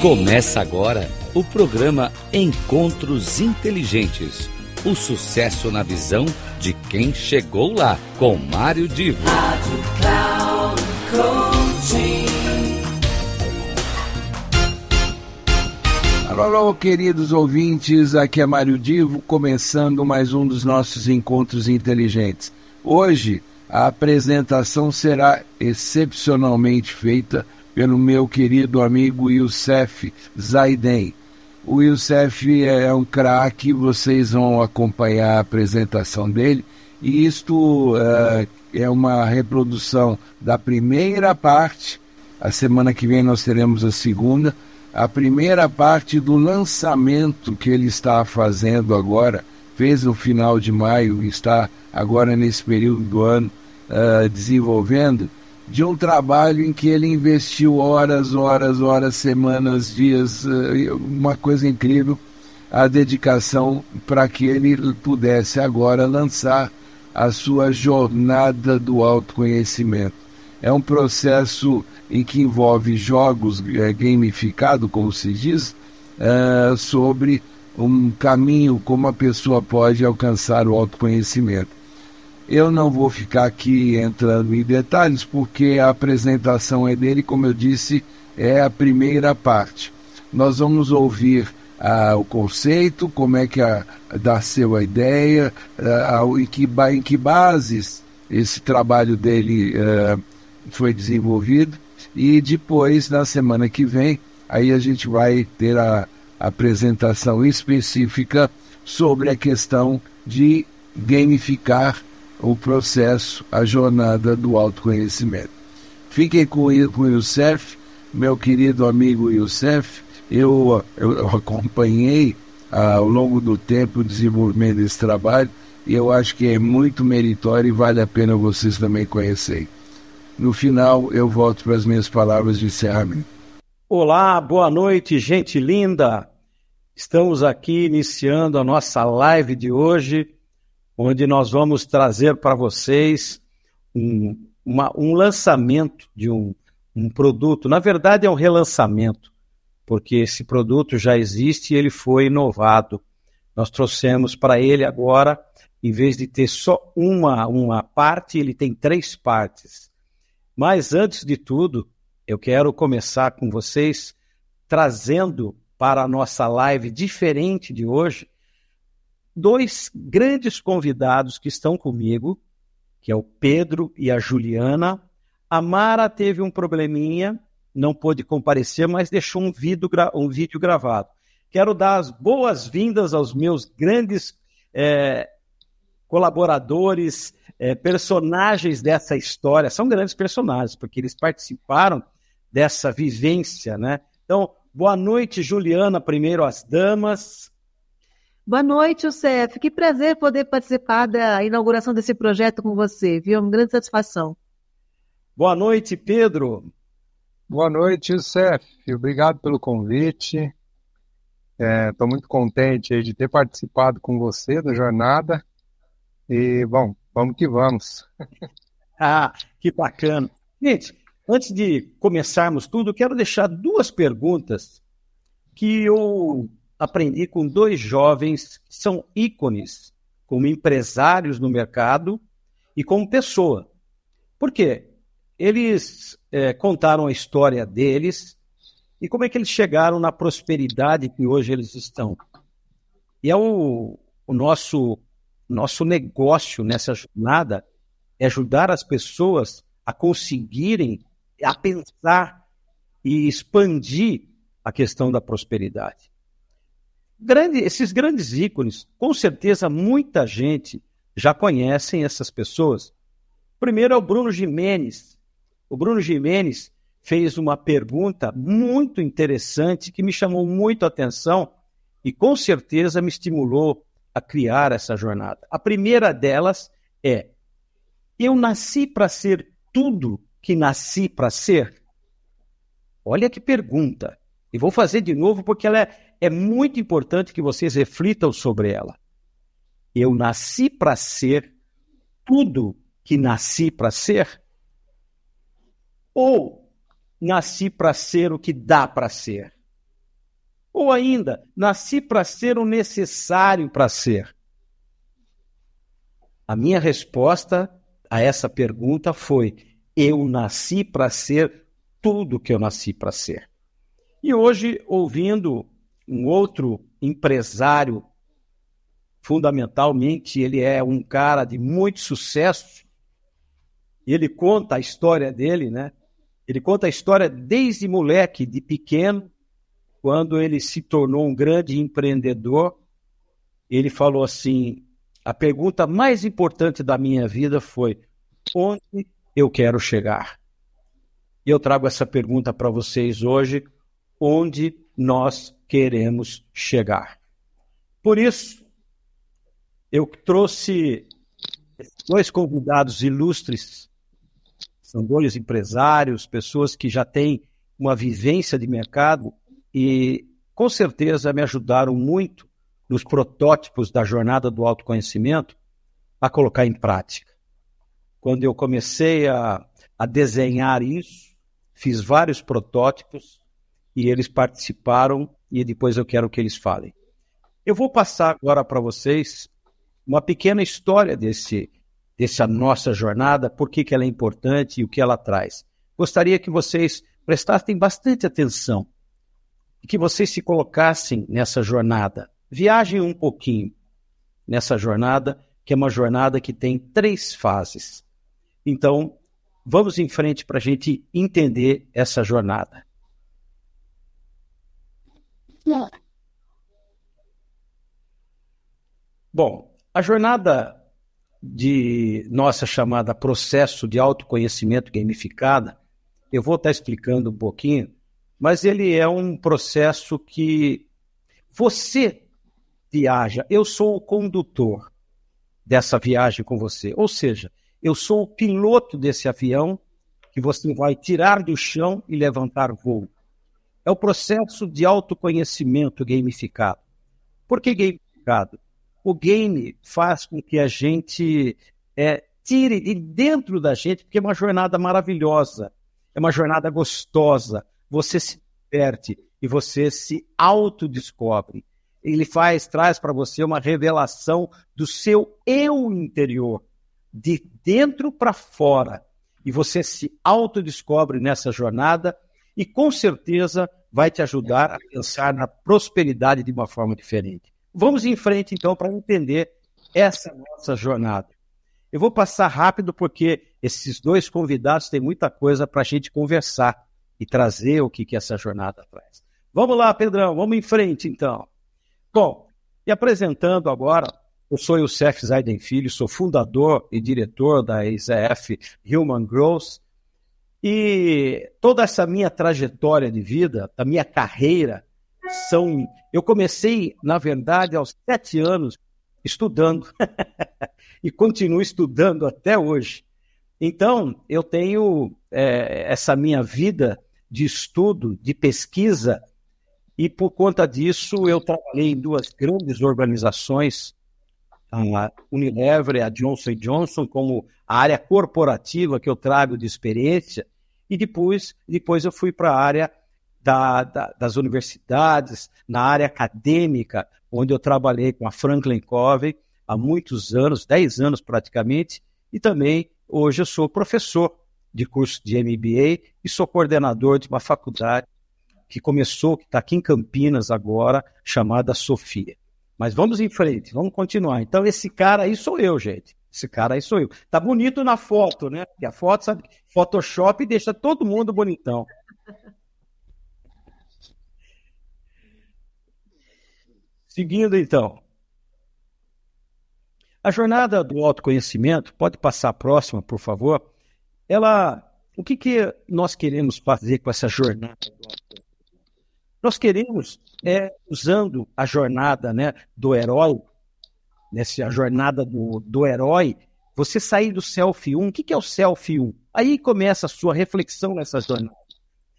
Começa agora o programa Encontros Inteligentes. O sucesso na visão de quem chegou lá, com Mário Divo. Rádio Cloud Alô, alô, queridos ouvintes, aqui é Mário Divo, começando mais um dos nossos Encontros Inteligentes. Hoje, a apresentação será excepcionalmente feita pelo meu querido amigo Youssef Zaiden. O Youssef é um craque, vocês vão acompanhar a apresentação dele, e isto uh, é uma reprodução da primeira parte. A semana que vem nós teremos a segunda. A primeira parte do lançamento que ele está fazendo agora, fez no final de maio está agora nesse período do ano uh, desenvolvendo, de um trabalho em que ele investiu horas, horas, horas, semanas, dias, uh, uma coisa incrível, a dedicação para que ele pudesse agora lançar a sua jornada do autoconhecimento. É um processo em que envolve jogos é, gamificado, como se diz, uh, sobre um caminho como a pessoa pode alcançar o autoconhecimento. Eu não vou ficar aqui entrando em detalhes, porque a apresentação é dele, como eu disse, é a primeira parte. Nós vamos ouvir ah, o conceito, como é que a, nasceu a ideia, ah, em, que, em que bases esse trabalho dele ah, foi desenvolvido. E depois, na semana que vem, aí a gente vai ter a apresentação específica sobre a questão de gamificar o processo, a jornada do autoconhecimento. Fiquem com, com o Youssef, meu querido amigo Youssef. Eu, eu acompanhei ah, ao longo do tempo o desenvolvimento desse trabalho e eu acho que é muito meritório e vale a pena vocês também conhecerem. No final, eu volto para as minhas palavras de encerramento. Olá, boa noite, gente linda. Estamos aqui iniciando a nossa live de hoje onde nós vamos trazer para vocês um, uma, um lançamento de um, um produto. Na verdade, é um relançamento, porque esse produto já existe e ele foi inovado. Nós trouxemos para ele agora, em vez de ter só uma, uma parte, ele tem três partes. Mas antes de tudo, eu quero começar com vocês trazendo para a nossa live diferente de hoje dois grandes convidados que estão comigo, que é o Pedro e a Juliana. A Mara teve um probleminha, não pôde comparecer, mas deixou um vídeo, um vídeo gravado. Quero dar as boas-vindas aos meus grandes é, colaboradores, é, personagens dessa história. São grandes personagens, porque eles participaram dessa vivência, né? Então, boa noite, Juliana, primeiro as damas. Boa noite, Youssef. Que prazer poder participar da inauguração desse projeto com você, viu? É uma grande satisfação. Boa noite, Pedro. Boa noite, Youssef. Obrigado pelo convite. Estou é, muito contente de ter participado com você da jornada. E, bom, vamos que vamos. ah, que bacana. Gente, antes de começarmos tudo, quero deixar duas perguntas que eu aprendi com dois jovens que são ícones como empresários no mercado e como pessoa. Por quê? Eles é, contaram a história deles e como é que eles chegaram na prosperidade que hoje eles estão. E é o, o nosso, nosso negócio nessa jornada é ajudar as pessoas a conseguirem a pensar e expandir a questão da prosperidade. Grande, esses grandes ícones, com certeza muita gente já conhecem essas pessoas. Primeiro é o Bruno Jimenez. O Bruno Jimenez fez uma pergunta muito interessante que me chamou muito a atenção e com certeza me estimulou a criar essa jornada. A primeira delas é: eu nasci para ser tudo que nasci para ser? Olha que pergunta. E vou fazer de novo porque ela é é muito importante que vocês reflitam sobre ela. Eu nasci para ser tudo que nasci para ser? Ou nasci para ser o que dá para ser? Ou ainda, nasci para ser o necessário para ser? A minha resposta a essa pergunta foi: eu nasci para ser tudo que eu nasci para ser. E hoje, ouvindo um outro empresário, fundamentalmente, ele é um cara de muito sucesso, ele conta a história dele, né? Ele conta a história desde moleque, de pequeno, quando ele se tornou um grande empreendedor. Ele falou assim: a pergunta mais importante da minha vida foi: onde eu quero chegar? Eu trago essa pergunta para vocês hoje: onde nós queremos chegar? Por isso, eu trouxe dois convidados ilustres são dois empresários, pessoas que já têm uma vivência de mercado e com certeza me ajudaram muito nos protótipos da jornada do autoconhecimento a colocar em prática. Quando eu comecei a, a desenhar isso, fiz vários protótipos e eles participaram e depois eu quero que eles falem. Eu vou passar agora para vocês uma pequena história desse dessa nossa jornada, por que, que ela é importante e o que ela traz. Gostaria que vocês prestassem bastante atenção e que vocês se colocassem nessa jornada. Viajem um pouquinho nessa jornada, que é uma jornada que tem três fases. Então, vamos em frente para a gente entender essa jornada. Bom, a jornada de nossa chamada processo de autoconhecimento gamificada, eu vou estar explicando um pouquinho, mas ele é um processo que você viaja, eu sou o condutor dessa viagem com você, ou seja, eu sou o piloto desse avião que você vai tirar do chão e levantar voo. É o processo de autoconhecimento gamificado. Por que gamificado? o game faz com que a gente é, tire de dentro da gente, porque é uma jornada maravilhosa, é uma jornada gostosa. Você se diverte e você se autodescobre. Ele faz, traz para você uma revelação do seu eu interior, de dentro para fora. E você se autodescobre nessa jornada e com certeza vai te ajudar a pensar na prosperidade de uma forma diferente. Vamos em frente, então, para entender essa nossa jornada. Eu vou passar rápido porque esses dois convidados têm muita coisa para a gente conversar e trazer o que, que essa jornada traz. Vamos lá, Pedrão, vamos em frente, então. Bom, e apresentando agora, eu sou Youssef Zaiden Filho, sou fundador e diretor da IZF Human Growth, e toda essa minha trajetória de vida, da minha carreira, são. Eu comecei, na verdade, aos sete anos, estudando, e continuo estudando até hoje. Então, eu tenho é, essa minha vida de estudo, de pesquisa, e por conta disso eu trabalhei em duas grandes organizações, a Unilever a Johnson Johnson, como a área corporativa que eu trago de experiência, e depois, depois eu fui para a área da, da, das universidades, na área acadêmica, onde eu trabalhei com a Franklin Covey há muitos anos, 10 anos praticamente, e também hoje eu sou professor de curso de MBA e sou coordenador de uma faculdade que começou, que está aqui em Campinas agora, chamada Sofia. Mas vamos em frente, vamos continuar. Então, esse cara aí sou eu, gente. Esse cara aí sou eu. Tá bonito na foto, né? Porque a foto, sabe, Photoshop deixa todo mundo bonitão. Seguindo então. A jornada do autoconhecimento, pode passar a próxima, por favor. Ela, o que, que nós queremos fazer com essa jornada? Nós queremos, é, usando a jornada né, do herói, nessa jornada do, do herói, você sair do self 1. O que, que é o self 1? Aí começa a sua reflexão nessa jornada.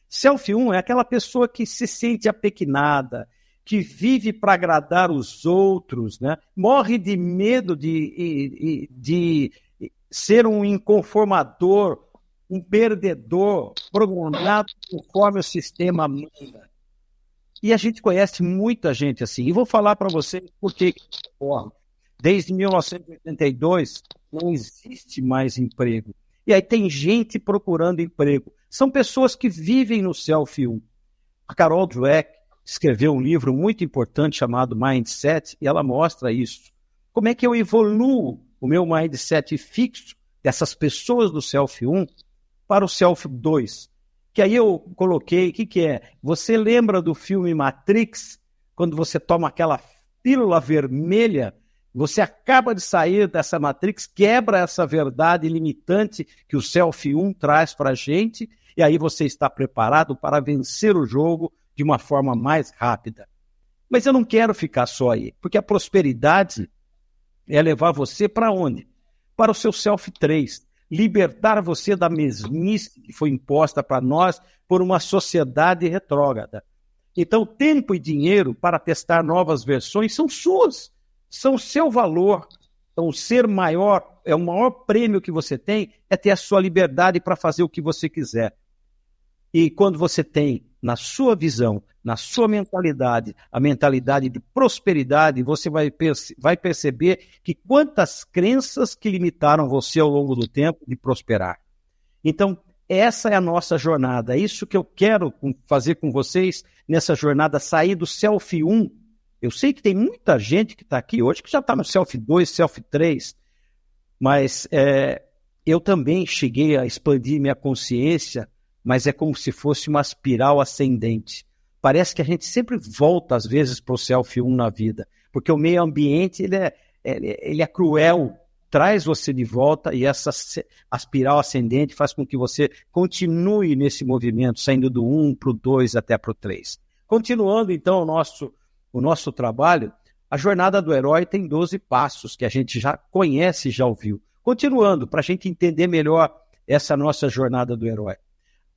Self 1 é aquela pessoa que se sente apequenada, que vive para agradar os outros, né? morre de medo de, de, de ser um inconformador, um perdedor, programado conforme o sistema manda. E a gente conhece muita gente assim. E vou falar para você porque, ó, desde 1982 não existe mais emprego. E aí tem gente procurando emprego. São pessoas que vivem no self 1. A Carol Dweck escreveu um livro muito importante chamado Mindset e ela mostra isso. Como é que eu evoluo o meu mindset fixo dessas pessoas do self 1 para o self 2? Que aí eu coloquei, o que, que é? Você lembra do filme Matrix, quando você toma aquela pílula vermelha, você acaba de sair dessa Matrix, quebra essa verdade limitante que o Self 1 traz para a gente, e aí você está preparado para vencer o jogo de uma forma mais rápida. Mas eu não quero ficar só aí, porque a prosperidade é levar você para onde? Para o seu Self 3 libertar você da mesmice que foi imposta para nós por uma sociedade retrógrada. Então, tempo e dinheiro para testar novas versões são suas, são seu valor. Então, ser maior, é o maior prêmio que você tem, é ter a sua liberdade para fazer o que você quiser. E quando você tem na sua visão, na sua mentalidade, a mentalidade de prosperidade, você vai, perce vai perceber que quantas crenças que limitaram você ao longo do tempo de prosperar. Então, essa é a nossa jornada. É isso que eu quero fazer com vocês nessa jornada, sair do Self 1. Eu sei que tem muita gente que está aqui hoje que já está no Self 2, Self 3, mas é, eu também cheguei a expandir minha consciência mas é como se fosse uma espiral ascendente. Parece que a gente sempre volta, às vezes, para o self 1 na vida, porque o meio ambiente ele é, ele é cruel, traz você de volta e essa espiral ascendente faz com que você continue nesse movimento, saindo do 1 para o 2 até para o 3. Continuando, então, o nosso, o nosso trabalho, a jornada do herói tem 12 passos que a gente já conhece já ouviu. Continuando, para a gente entender melhor essa nossa jornada do herói.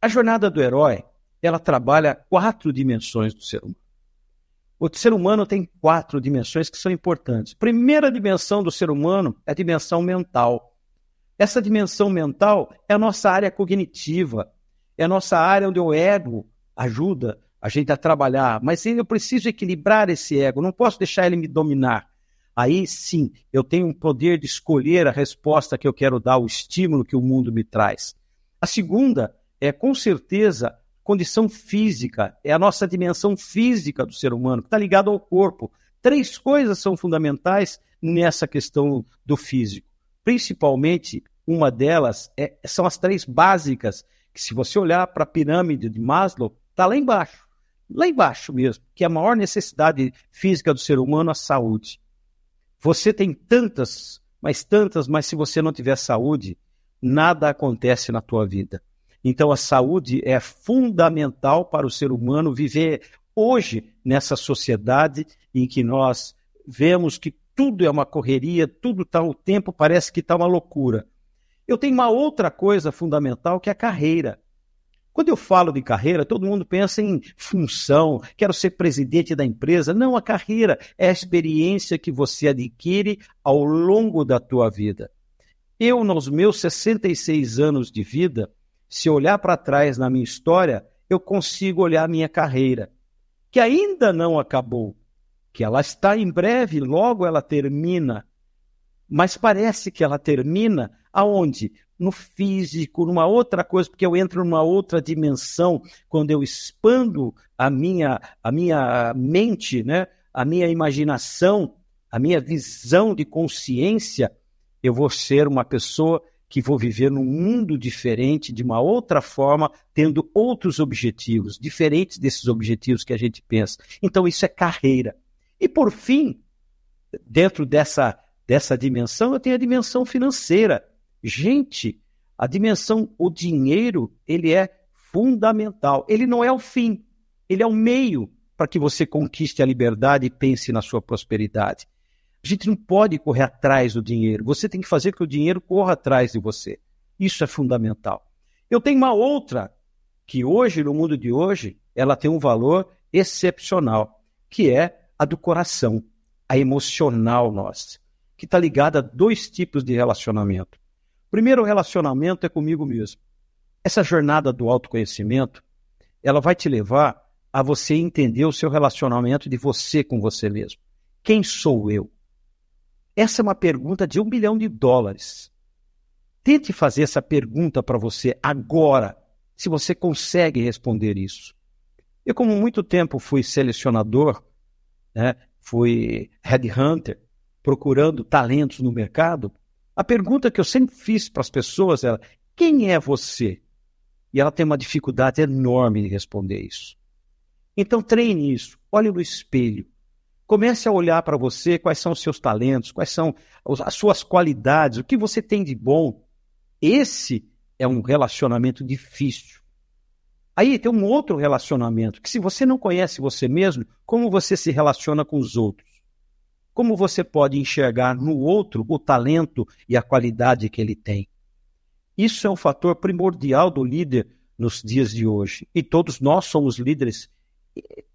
A jornada do herói, ela trabalha quatro dimensões do ser humano. O ser humano tem quatro dimensões que são importantes. Primeira dimensão do ser humano é a dimensão mental. Essa dimensão mental é a nossa área cognitiva, é a nossa área onde o ego ajuda a gente a trabalhar. Mas eu preciso equilibrar esse ego, não posso deixar ele me dominar. Aí sim, eu tenho um poder de escolher a resposta que eu quero dar, o estímulo que o mundo me traz. A segunda é com certeza condição física, é a nossa dimensão física do ser humano, que está ligado ao corpo. Três coisas são fundamentais nessa questão do físico. Principalmente, uma delas é, são as três básicas, que se você olhar para a pirâmide de Maslow, está lá embaixo. Lá embaixo mesmo, que é a maior necessidade física do ser humano, a saúde. Você tem tantas, mas tantas, mas se você não tiver saúde, nada acontece na tua vida. Então, a saúde é fundamental para o ser humano viver hoje nessa sociedade em que nós vemos que tudo é uma correria, tudo está o tempo parece que está uma loucura. Eu tenho uma outra coisa fundamental que é a carreira. Quando eu falo de carreira, todo mundo pensa em função, quero ser presidente da empresa. Não, a carreira é a experiência que você adquire ao longo da tua vida. Eu, nos meus 66 anos de vida, se olhar para trás na minha história, eu consigo olhar a minha carreira, que ainda não acabou, que ela está em breve, logo ela termina. Mas parece que ela termina aonde? No físico, numa outra coisa, porque eu entro numa outra dimensão quando eu expando a minha a minha mente, né? A minha imaginação, a minha visão de consciência, eu vou ser uma pessoa que vou viver num mundo diferente, de uma outra forma, tendo outros objetivos, diferentes desses objetivos que a gente pensa. Então, isso é carreira. E, por fim, dentro dessa, dessa dimensão, eu tenho a dimensão financeira. Gente, a dimensão, o dinheiro, ele é fundamental. Ele não é o fim, ele é o meio para que você conquiste a liberdade e pense na sua prosperidade. A gente não pode correr atrás do dinheiro. Você tem que fazer que o dinheiro corra atrás de você. Isso é fundamental. Eu tenho uma outra que hoje, no mundo de hoje, ela tem um valor excepcional, que é a do coração, a emocional nossa, que está ligada a dois tipos de relacionamento. O primeiro relacionamento é comigo mesmo. Essa jornada do autoconhecimento, ela vai te levar a você entender o seu relacionamento de você com você mesmo. Quem sou eu? Essa é uma pergunta de um bilhão de dólares. Tente fazer essa pergunta para você agora, se você consegue responder isso. Eu, como muito tempo fui selecionador, né, fui headhunter, procurando talentos no mercado, a pergunta que eu sempre fiz para as pessoas era: quem é você? E ela tem uma dificuldade enorme de responder isso. Então treine isso, olhe no espelho. Comece a olhar para você quais são os seus talentos, quais são as suas qualidades, o que você tem de bom. Esse é um relacionamento difícil. Aí tem um outro relacionamento, que se você não conhece você mesmo, como você se relaciona com os outros? Como você pode enxergar no outro o talento e a qualidade que ele tem? Isso é um fator primordial do líder nos dias de hoje. E todos nós somos líderes.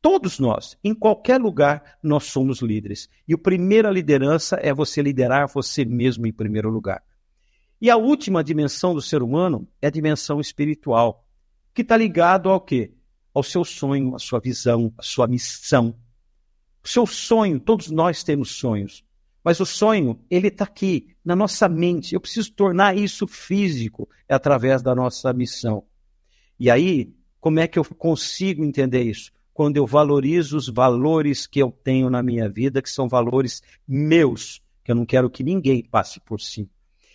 Todos nós, em qualquer lugar, nós somos líderes. E a primeira liderança é você liderar você mesmo em primeiro lugar. E a última dimensão do ser humano é a dimensão espiritual, que está ligado ao quê? Ao seu sonho, à sua visão, à sua missão. O seu sonho, todos nós temos sonhos. Mas o sonho, ele está aqui, na nossa mente. Eu preciso tornar isso físico através da nossa missão. E aí, como é que eu consigo entender isso? Quando eu valorizo os valores que eu tenho na minha vida, que são valores meus, que eu não quero que ninguém passe por cima.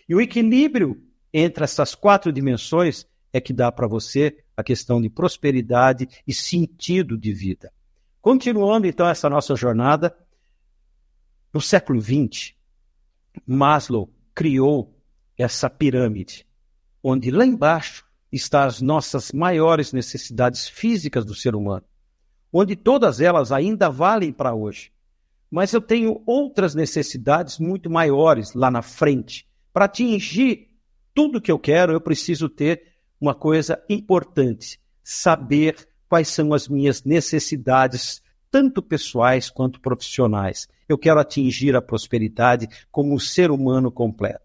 E o equilíbrio entre essas quatro dimensões é que dá para você a questão de prosperidade e sentido de vida. Continuando então essa nossa jornada, no século XX, Maslow criou essa pirâmide, onde lá embaixo estão as nossas maiores necessidades físicas do ser humano, onde todas elas ainda valem para hoje. Mas eu tenho outras necessidades muito maiores lá na frente. Para atingir tudo que eu quero, eu preciso ter uma coisa importante: saber quais são as minhas necessidades tanto pessoais quanto profissionais. Eu quero atingir a prosperidade como um ser humano completo.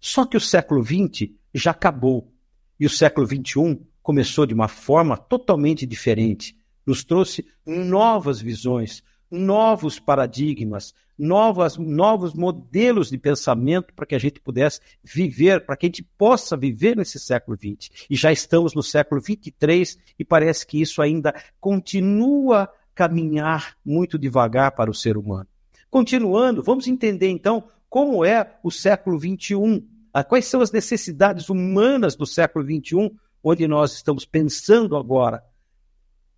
Só que o século XX já acabou e o século XXI começou de uma forma totalmente diferente. Nos trouxe novas visões, novos paradigmas, novas, novos modelos de pensamento para que a gente pudesse viver, para que a gente possa viver nesse século XX. E já estamos no século XXIII e parece que isso ainda continua caminhar muito devagar para o ser humano. Continuando, vamos entender então como é o século XXI, quais são as necessidades humanas do século XXI, onde nós estamos pensando agora.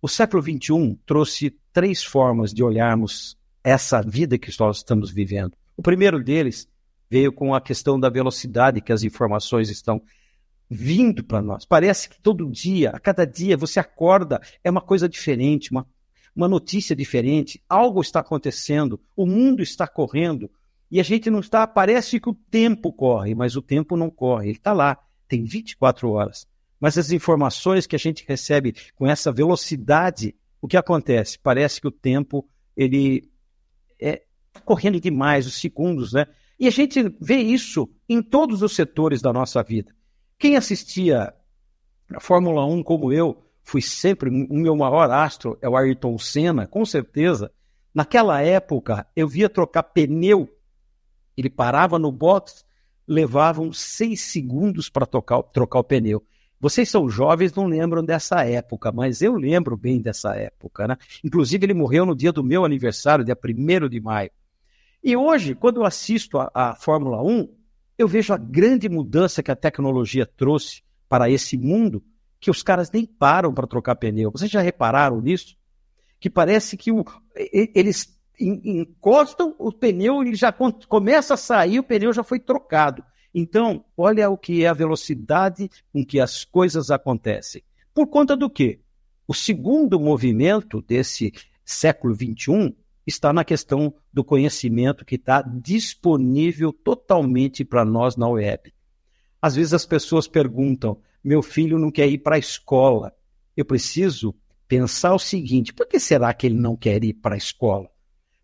O século XXI trouxe três formas de olharmos essa vida que nós estamos vivendo. O primeiro deles veio com a questão da velocidade que as informações estão vindo para nós. Parece que todo dia, a cada dia, você acorda, é uma coisa diferente, uma uma notícia diferente, algo está acontecendo, o mundo está correndo e a gente não está. Parece que o tempo corre, mas o tempo não corre, ele está lá, tem 24 horas. Mas as informações que a gente recebe com essa velocidade, o que acontece? Parece que o tempo ele é correndo demais, os segundos, né? E a gente vê isso em todos os setores da nossa vida. Quem assistia a Fórmula 1 como eu, fui sempre, o meu maior astro é o Ayrton Senna, com certeza. Naquela época, eu via trocar pneu, ele parava no box, levavam seis segundos para trocar o pneu. Vocês são jovens, não lembram dessa época, mas eu lembro bem dessa época. Né? Inclusive, ele morreu no dia do meu aniversário, dia 1 de maio. E hoje, quando eu assisto a, a Fórmula 1, eu vejo a grande mudança que a tecnologia trouxe para esse mundo que os caras nem param para trocar pneu. Vocês já repararam nisso? Que parece que o, eles encostam o pneu e já começa a sair, o pneu já foi trocado. Então, olha o que é a velocidade com que as coisas acontecem. Por conta do quê? O segundo movimento desse século XXI está na questão do conhecimento que está disponível totalmente para nós na web. Às vezes as pessoas perguntam: meu filho não quer ir para a escola. Eu preciso pensar o seguinte: por que será que ele não quer ir para a escola?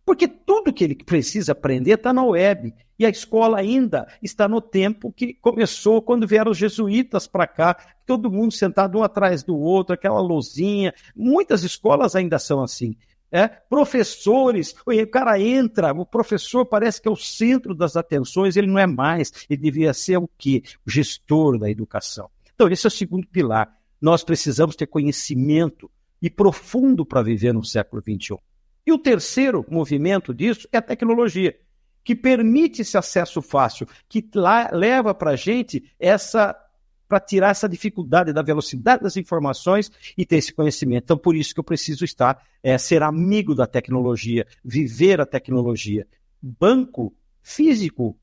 Porque tudo que ele precisa aprender está na web. E a escola ainda está no tempo que começou quando vieram os jesuítas para cá, todo mundo sentado um atrás do outro, aquela luzinha. Muitas escolas ainda são assim. É, professores, o cara entra, o professor parece que é o centro das atenções, ele não é mais, ele devia ser o quê? O gestor da educação. Então, esse é o segundo pilar. Nós precisamos ter conhecimento e profundo para viver no século XXI. E o terceiro movimento disso é a tecnologia, que permite esse acesso fácil, que lá, leva para a gente essa para tirar essa dificuldade da velocidade das informações e ter esse conhecimento. Então, por isso que eu preciso estar, é, ser amigo da tecnologia, viver a tecnologia. Banco físico,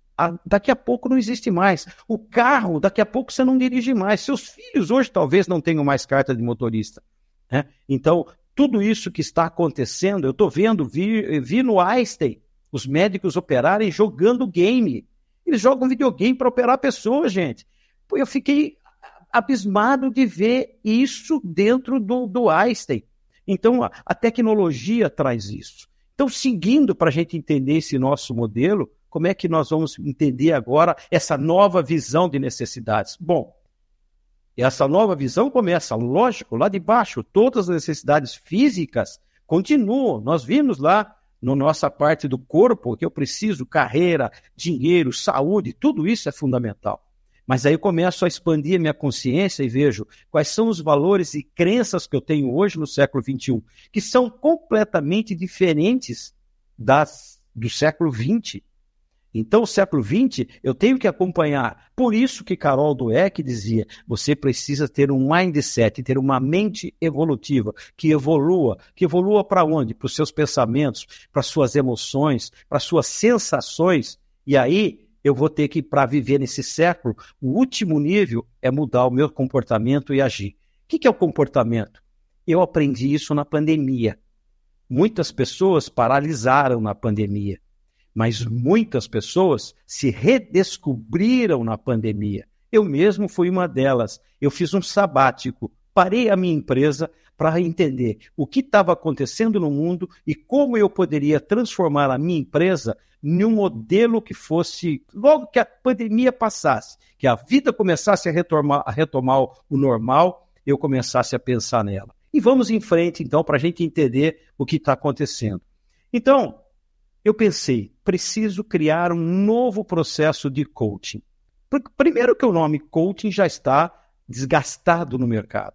daqui a pouco não existe mais. O carro, daqui a pouco você não dirige mais. Seus filhos hoje talvez não tenham mais carta de motorista. Né? Então, tudo isso que está acontecendo, eu estou vendo, vi, vi no Einstein os médicos operarem jogando game. Eles jogam videogame para operar pessoas, gente. Eu fiquei abismado de ver isso dentro do, do Einstein. Então, a, a tecnologia traz isso. Então, seguindo para a gente entender esse nosso modelo, como é que nós vamos entender agora essa nova visão de necessidades? Bom, essa nova visão começa, lógico, lá de baixo. Todas as necessidades físicas continuam. Nós vimos lá na no nossa parte do corpo que eu preciso carreira, dinheiro, saúde, tudo isso é fundamental. Mas aí eu começo a expandir a minha consciência e vejo quais são os valores e crenças que eu tenho hoje no século XXI, que são completamente diferentes das do século XX. Então, o século XX, eu tenho que acompanhar. Por isso que Carol Dweck dizia: você precisa ter um mindset, ter uma mente evolutiva, que evolua. Que evolua para onde? Para os seus pensamentos, para suas emoções, para suas sensações. E aí, eu vou ter que, para viver nesse século, o último nível é mudar o meu comportamento e agir. O que é o comportamento? Eu aprendi isso na pandemia. Muitas pessoas paralisaram na pandemia mas muitas pessoas se redescobriram na pandemia. Eu mesmo fui uma delas. Eu fiz um sabático, parei a minha empresa para entender o que estava acontecendo no mundo e como eu poderia transformar a minha empresa num modelo que fosse, logo que a pandemia passasse, que a vida começasse a retomar, a retomar o normal, eu começasse a pensar nela. E vamos em frente, então, para a gente entender o que está acontecendo. Então, eu pensei, preciso criar um novo processo de coaching. Primeiro que o nome coaching já está desgastado no mercado.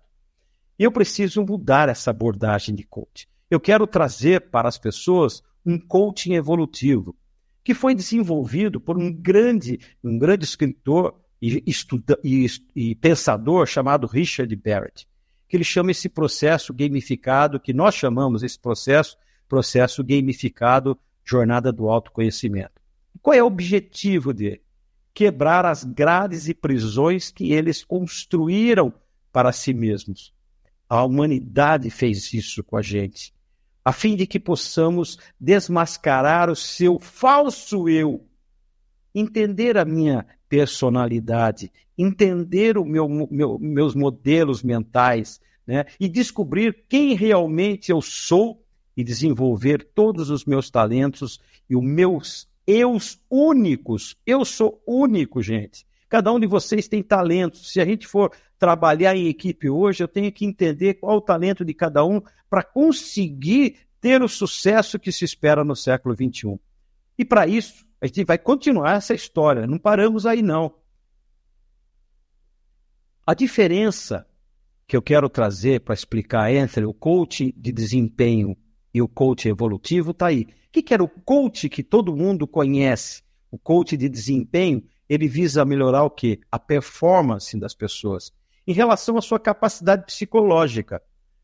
Eu preciso mudar essa abordagem de coaching. Eu quero trazer para as pessoas um coaching evolutivo, que foi desenvolvido por um grande, um grande escritor e, estuda, e, e pensador chamado Richard Barrett, que ele chama esse processo gamificado, que nós chamamos esse processo, processo gamificado jornada do autoconhecimento. Qual é o objetivo dele? Quebrar as grades e prisões que eles construíram para si mesmos. A humanidade fez isso com a gente, a fim de que possamos desmascarar o seu falso eu, entender a minha personalidade, entender o meu, meu, meus modelos mentais, né? e descobrir quem realmente eu sou e desenvolver todos os meus talentos e os meus eus únicos. Eu sou único, gente. Cada um de vocês tem talentos. Se a gente for trabalhar em equipe hoje, eu tenho que entender qual o talento de cada um para conseguir ter o sucesso que se espera no século XXI. E para isso, a gente vai continuar essa história. Não paramos aí, não. A diferença que eu quero trazer para explicar entre o coaching de desempenho e o coach evolutivo está aí. O que, que era o coach que todo mundo conhece? O coach de desempenho, ele visa melhorar o quê? A performance das pessoas em relação à sua capacidade psicológica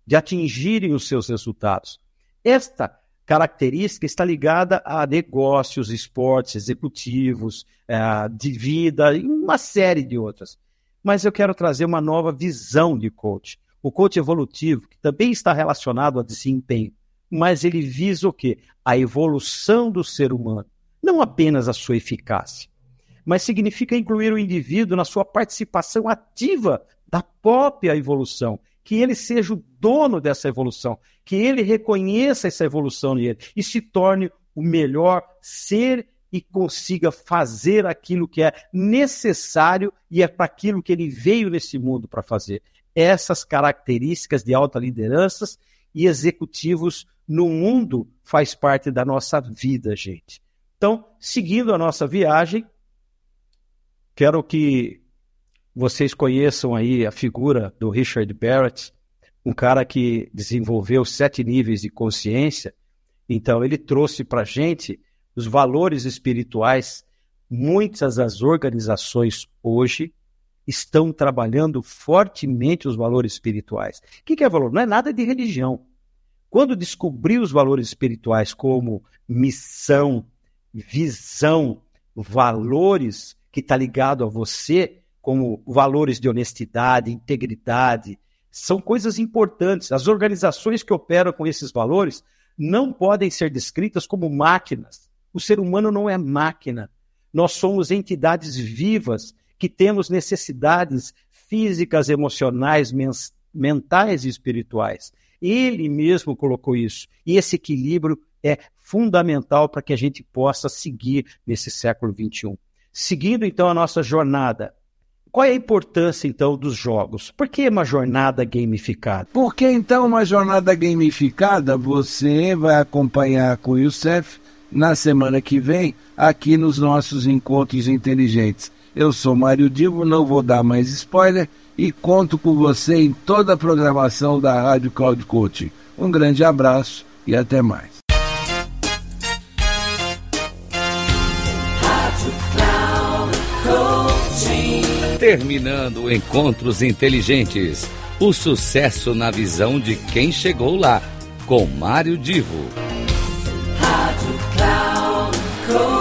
de atingirem os seus resultados. Esta característica está ligada a negócios, esportes, executivos, é, de vida e uma série de outras. Mas eu quero trazer uma nova visão de coach. O coach evolutivo, que também está relacionado a desempenho mas ele visa o quê? A evolução do ser humano, não apenas a sua eficácia, mas significa incluir o indivíduo na sua participação ativa da própria evolução, que ele seja o dono dessa evolução, que ele reconheça essa evolução nele e se torne o melhor ser e consiga fazer aquilo que é necessário e é para aquilo que ele veio nesse mundo para fazer. Essas características de alta lideranças e executivos no mundo faz parte da nossa vida, gente. Então, seguindo a nossa viagem, quero que vocês conheçam aí a figura do Richard Barrett, um cara que desenvolveu sete níveis de consciência. Então, ele trouxe para a gente os valores espirituais. Muitas das organizações hoje estão trabalhando fortemente os valores espirituais. O que é valor? Não é nada de religião. Quando descobri os valores espirituais como missão, visão, valores que está ligado a você, como valores de honestidade, integridade, são coisas importantes. As organizações que operam com esses valores não podem ser descritas como máquinas. O ser humano não é máquina. Nós somos entidades vivas que temos necessidades físicas, emocionais, mentais e espirituais. Ele mesmo colocou isso. E esse equilíbrio é fundamental para que a gente possa seguir nesse século XXI. Seguindo então a nossa jornada, qual é a importância então dos jogos? Por que uma jornada gamificada? Porque então uma jornada gamificada você vai acompanhar com o Youssef na semana que vem aqui nos nossos encontros inteligentes. Eu sou Mário Divo, não vou dar mais spoiler e conto com você em toda a programação da Rádio Cloud Coaching. Um grande abraço e até mais. Terminando Encontros Inteligentes. O sucesso na visão de quem chegou lá, com Mário Divo. Rádio Cloud Coaching.